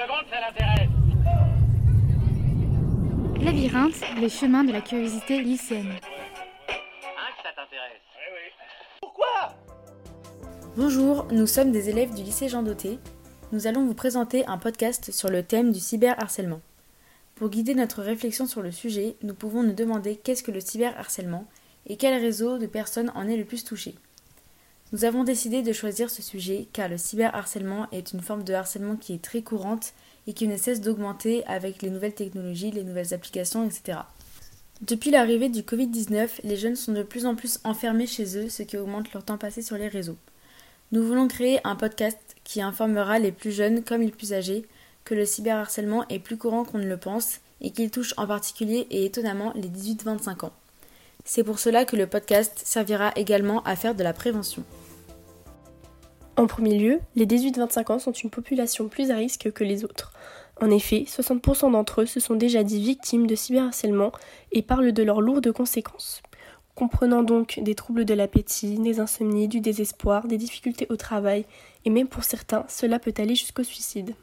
secondes, ça l'intéresse. Labyrinthe, les chemins de la curiosité lycéenne. Hein, que ça t'intéresse Eh oui. Pourquoi? Bonjour, nous sommes des élèves du lycée Jean Doté. Nous allons vous présenter un podcast sur le thème du cyberharcèlement. Pour guider notre réflexion sur le sujet, nous pouvons nous demander qu'est-ce que le cyberharcèlement et quel réseau de personnes en est le plus touché. Nous avons décidé de choisir ce sujet car le cyberharcèlement est une forme de harcèlement qui est très courante et qui ne cesse d'augmenter avec les nouvelles technologies, les nouvelles applications, etc. Depuis l'arrivée du Covid-19, les jeunes sont de plus en plus enfermés chez eux, ce qui augmente leur temps passé sur les réseaux. Nous voulons créer un podcast qui informera les plus jeunes comme les plus âgés que le cyberharcèlement est plus courant qu'on ne le pense et qu'il touche en particulier et étonnamment les 18-25 ans. C'est pour cela que le podcast servira également à faire de la prévention. En premier lieu, les 18-25 ans sont une population plus à risque que les autres. En effet, 60% d'entre eux se sont déjà dit victimes de cyberharcèlement et parlent de leurs lourdes conséquences. Comprenant donc des troubles de l'appétit, des insomnies, du désespoir, des difficultés au travail, et même pour certains, cela peut aller jusqu'au suicide.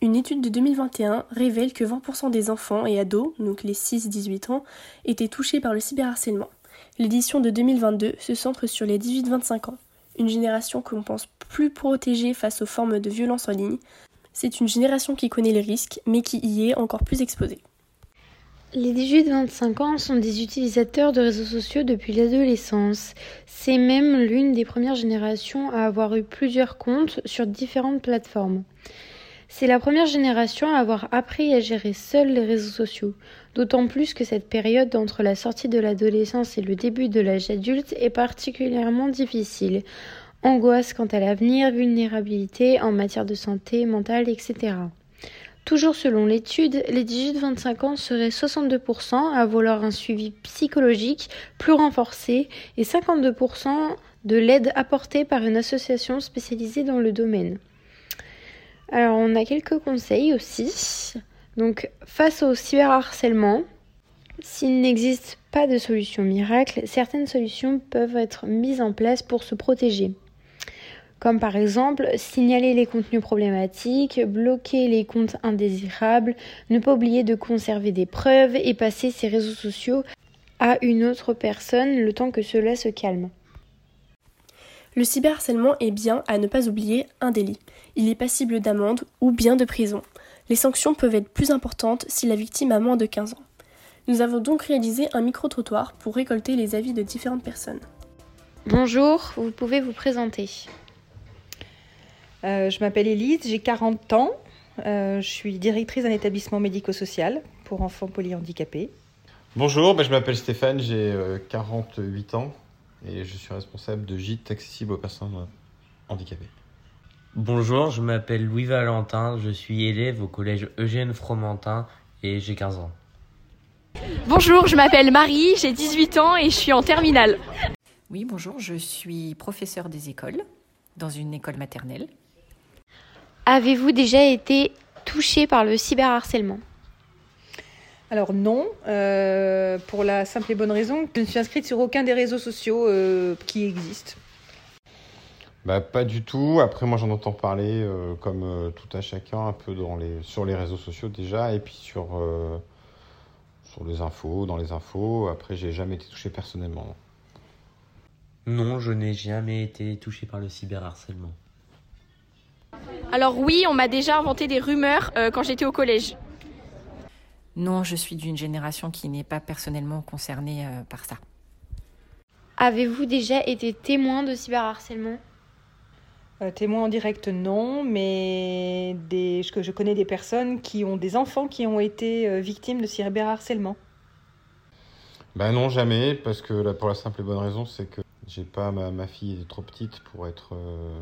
Une étude de 2021 révèle que 20% des enfants et ados, donc les 6-18 ans, étaient touchés par le cyberharcèlement. L'édition de 2022 se centre sur les 18-25 ans, une génération que l'on pense plus protégée face aux formes de violence en ligne. C'est une génération qui connaît les risques, mais qui y est encore plus exposée. Les 18-25 ans sont des utilisateurs de réseaux sociaux depuis l'adolescence. C'est même l'une des premières générations à avoir eu plusieurs comptes sur différentes plateformes. C'est la première génération à avoir appris à gérer seule les réseaux sociaux, d'autant plus que cette période entre la sortie de l'adolescence et le début de l'âge adulte est particulièrement difficile. Angoisse quant à l'avenir, vulnérabilité en matière de santé mentale, etc. Toujours selon l'étude, les 18-25 ans seraient 62% à vouloir un suivi psychologique plus renforcé et 52% de l'aide apportée par une association spécialisée dans le domaine. Alors, on a quelques conseils aussi. Donc, face au cyberharcèlement, s'il n'existe pas de solution miracle, certaines solutions peuvent être mises en place pour se protéger. Comme par exemple signaler les contenus problématiques, bloquer les comptes indésirables, ne pas oublier de conserver des preuves et passer ses réseaux sociaux à une autre personne le temps que cela se calme. Le cyberharcèlement est bien, à ne pas oublier, un délit. Il est passible d'amende ou bien de prison. Les sanctions peuvent être plus importantes si la victime a moins de 15 ans. Nous avons donc réalisé un micro-trottoir pour récolter les avis de différentes personnes. Bonjour, vous pouvez vous présenter. Euh, je m'appelle Élise, j'ai 40 ans. Euh, je suis directrice d'un établissement médico-social pour enfants polyhandicapés. Bonjour, ben je m'appelle Stéphane, j'ai euh, 48 ans et je suis responsable de gîtes accessibles aux personnes euh, handicapées. Bonjour, je m'appelle Louis Valentin, je suis élève au collège Eugène Fromentin et j'ai 15 ans. Bonjour, je m'appelle Marie, j'ai 18 ans et je suis en terminale. Oui, bonjour, je suis professeure des écoles dans une école maternelle. Avez-vous déjà été touché par le cyberharcèlement? Alors non, euh, pour la simple et bonne raison que je ne suis inscrite sur aucun des réseaux sociaux euh, qui existent. Bah, pas du tout. Après, moi, j'en entends parler euh, comme euh, tout à chacun, un peu dans les, sur les réseaux sociaux déjà, et puis sur, euh, sur les infos, dans les infos. Après, j'ai jamais été touché personnellement. Non, je n'ai jamais été touché par le cyberharcèlement. Alors oui, on m'a déjà inventé des rumeurs euh, quand j'étais au collège. Non, je suis d'une génération qui n'est pas personnellement concernée euh, par ça. Avez-vous déjà été témoin de cyberharcèlement? Euh, témoin en direct, non, mais des, je, je connais des personnes qui ont des enfants qui ont été euh, victimes de cyberharcèlement. Bah non, jamais, parce que là, pour la simple et bonne raison, c'est que j'ai pas ma, ma fille est trop petite pour être euh,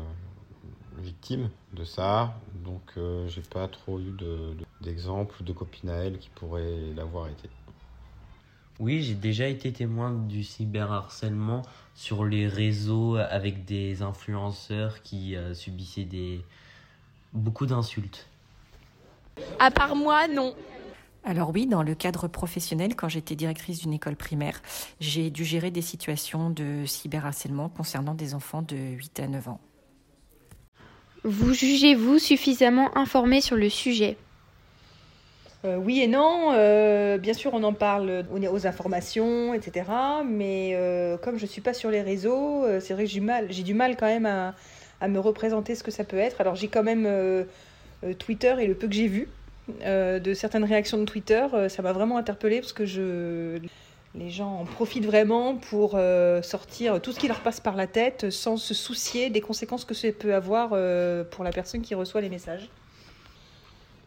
victime de ça, donc euh, j'ai pas trop eu de- de- d'exemples de, copines à elle qui pourraient l'avoir été. Oui, j'ai déjà été témoin du cyberharcèlement sur les réseaux avec des influenceurs qui euh, subissaient des beaucoup d'insultes. À part moi, non. Alors oui, dans le cadre professionnel, quand j'étais directrice d'une école primaire, j'ai dû gérer des situations de cyberharcèlement concernant des enfants de 8 à 9 ans. Vous jugez-vous suffisamment informé sur le sujet euh, oui et non. Euh, bien sûr, on en parle aux, informations, etc. Mais euh, comme je ne suis pas sur les réseaux, c'est vrai que j'ai du mal, quand même à, à, me représenter ce que ça peut être. Alors j'ai quand même Twitter et le peu que j'ai vu de certaines réactions de Twitter, ça m'a vraiment interpellée parce que je les gens en profitent vraiment pour euh, sortir tout ce qui leur passe par la tête sans se soucier des conséquences que ça peut avoir euh, pour la personne qui reçoit les messages.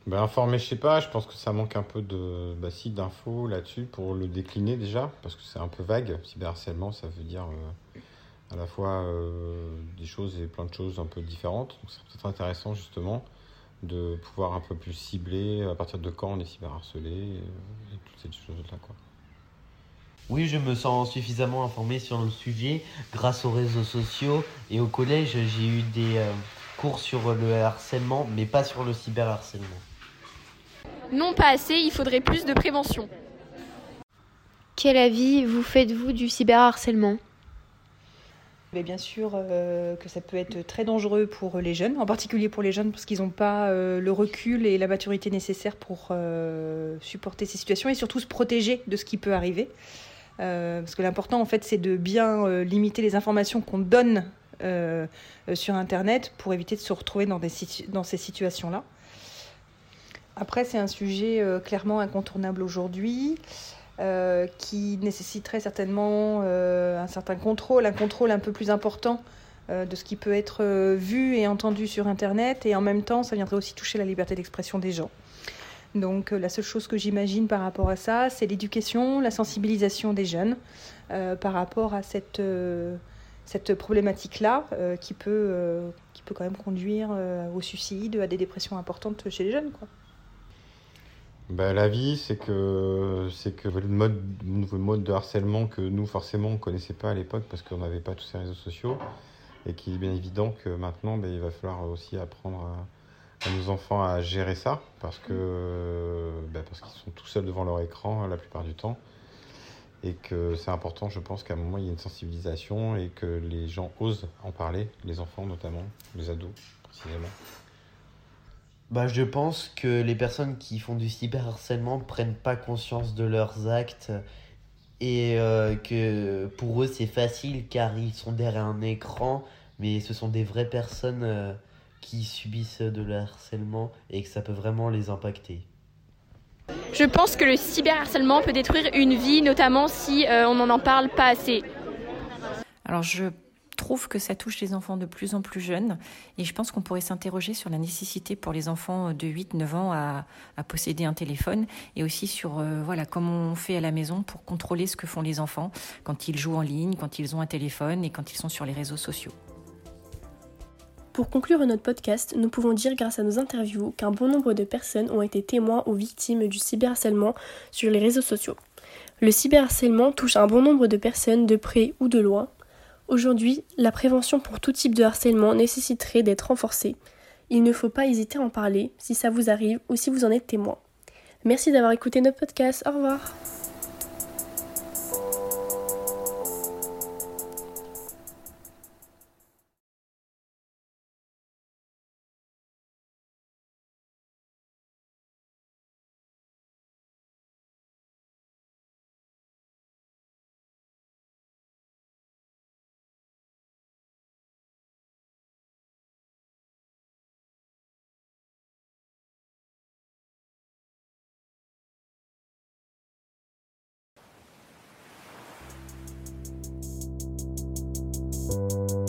Ben, informer, je sais pas, je pense que ça manque un peu de bah, d'infos là-dessus pour le décliner déjà, parce que c'est un peu vague. Cyberharcèlement, ça veut dire euh, à la fois des choses et plein de choses un peu différentes. Donc c'est peut-être intéressant justement de pouvoir un peu plus cibler à partir de quand on est cyberharcelé et, et toutes ces choses-là. Oui, je me sens suffisamment informé sur le sujet grâce aux réseaux sociaux et au collège, j'ai eu des euh, cours sur le harcèlement, mais pas sur le cyberharcèlement. Non, pas assez, il faudrait plus de prévention. Quel avis vous faites-vous du cyberharcèlement? Mais bien sûr euh, que ça peut être très dangereux pour les jeunes, en particulier pour les jeunes parce qu'ils n'ont pas euh, le recul et la maturité nécessaires pour supporter ces situations et surtout se protéger de ce qui peut arriver. Euh, parce que l'important, en fait, c'est de bien euh, limiter les informations qu'on donne euh, sur Internet pour éviter de se retrouver dans, ces situations-là. Après, c'est un sujet clairement incontournable aujourd'hui. qui nécessiterait certainement un certain contrôle, un contrôle un peu plus important de ce qui peut être vu et entendu sur Internet, et en même temps, ça viendrait aussi toucher la liberté d'expression des gens. Donc euh, la seule chose que j'imagine par rapport à ça, c'est l'éducation, la sensibilisation des jeunes euh, par rapport à cette, euh, cette problématique-là qui, peut, qui peut quand même conduire au suicide, à des dépressions importantes chez les jeunes. Bah, la vie, c'est que c'est que le mode, nouveau mode de harcèlement que nous forcément on connaissait pas à l'époque parce qu'on n'avait pas tous ces réseaux sociaux et qu'il est bien évident que maintenant bah, il va falloir aussi apprendre à à nos enfants à gérer ça parce que bah, parce qu'ils sont tout seuls devant leur écran la plupart du temps. Et que c'est important je pense qu'à un moment il y ait une sensibilisation et que les gens osent en parler les enfants notamment les ados précisément. Bah, je pense que les personnes qui font du cyberharcèlement prennent pas conscience de leurs actes et euh, que pour eux c'est facile car ils sont derrière un écran mais ce sont des vraies personnes euh, qui subissent de harcèlement et que ça peut vraiment les impacter. Je pense que le cyberharcèlement peut détruire une vie, notamment si euh, on n'en parle pas assez. Alors je trouve que ça touche les enfants de plus en plus jeunes et je pense qu'on pourrait s'interroger sur la nécessité pour les enfants de 8-9 ans à, posséder un téléphone et aussi sur euh, voilà comment on fait à la maison pour contrôler ce que font les enfants quand ils jouent en ligne, quand ils ont un téléphone et quand ils sont sur les réseaux sociaux. Pour conclure notre podcast, nous pouvons dire grâce à nos interviews qu'un bon nombre de personnes ont été témoins ou victimes du cyberharcèlement sur les réseaux sociaux. Le cyberharcèlement touche un bon nombre de personnes de près ou de loin. Aujourd'hui, la prévention pour tout type de harcèlement nécessiterait d'être renforcée. Il ne faut pas hésiter à en parler si ça vous arrive ou si vous en êtes témoin. Merci d'avoir écouté notre podcast. Au revoir. you